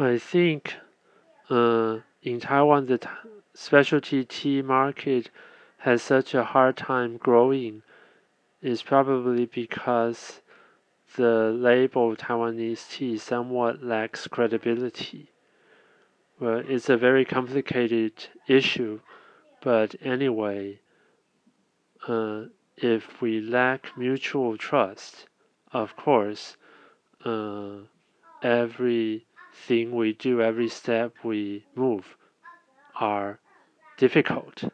I think uh, in Taiwan the specialty tea market has such a hard time growing is probably because the label Taiwanese tea somewhat lacks credibility. Well, it's a very complicated issue, but anyway, uh, if we lack mutual trust, of course, uh, everything we do, every step we move, are difficult.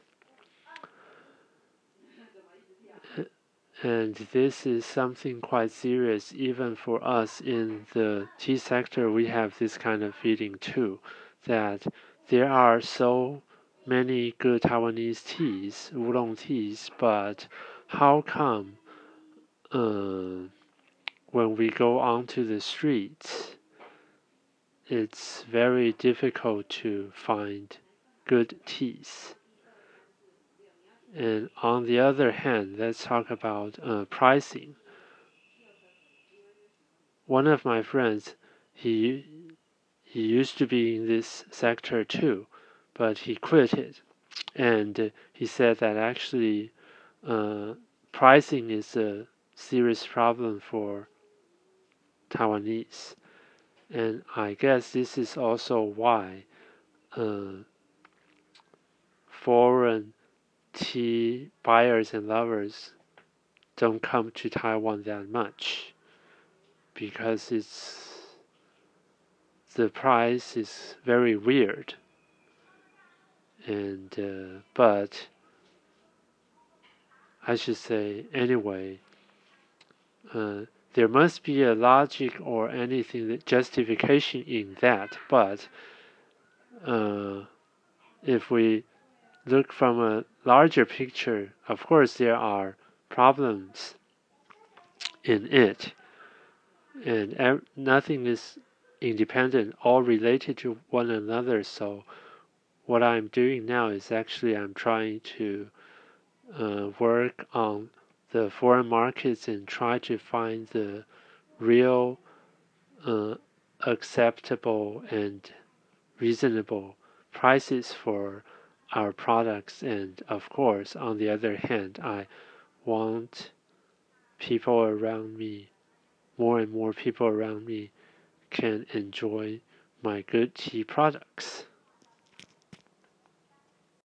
And this is something quite serious, even for us in the tea sector. We have this kind of feeling too, that there are so many good Taiwanese teas, oolong teas, but how come uh, when we go onto the streets, it's very difficult to find good teas? And on the other hand, let's talk about uh, pricing. One of my friends, he he used to be in this sector too, but he quit it, and he said that actually uh, pricing is a serious problem for Taiwanese, and I guess this is also why uh, foreign tea buyers and lovers don't come to Taiwan that much because it's the price is very weird. And uh, but I should say anyway uh, there must be a logic or anything justification in that but uh, if we look from a larger picture, of course, there are problems in it, and nothing is independent, all related to one another. So, what I'm doing now is actually I'm trying to uh, work on the foreign markets and try to find the real uh, acceptable and reasonable prices for our products. And of course, on the other hand, I want people around me, more and more people around me, can enjoy my good tea products.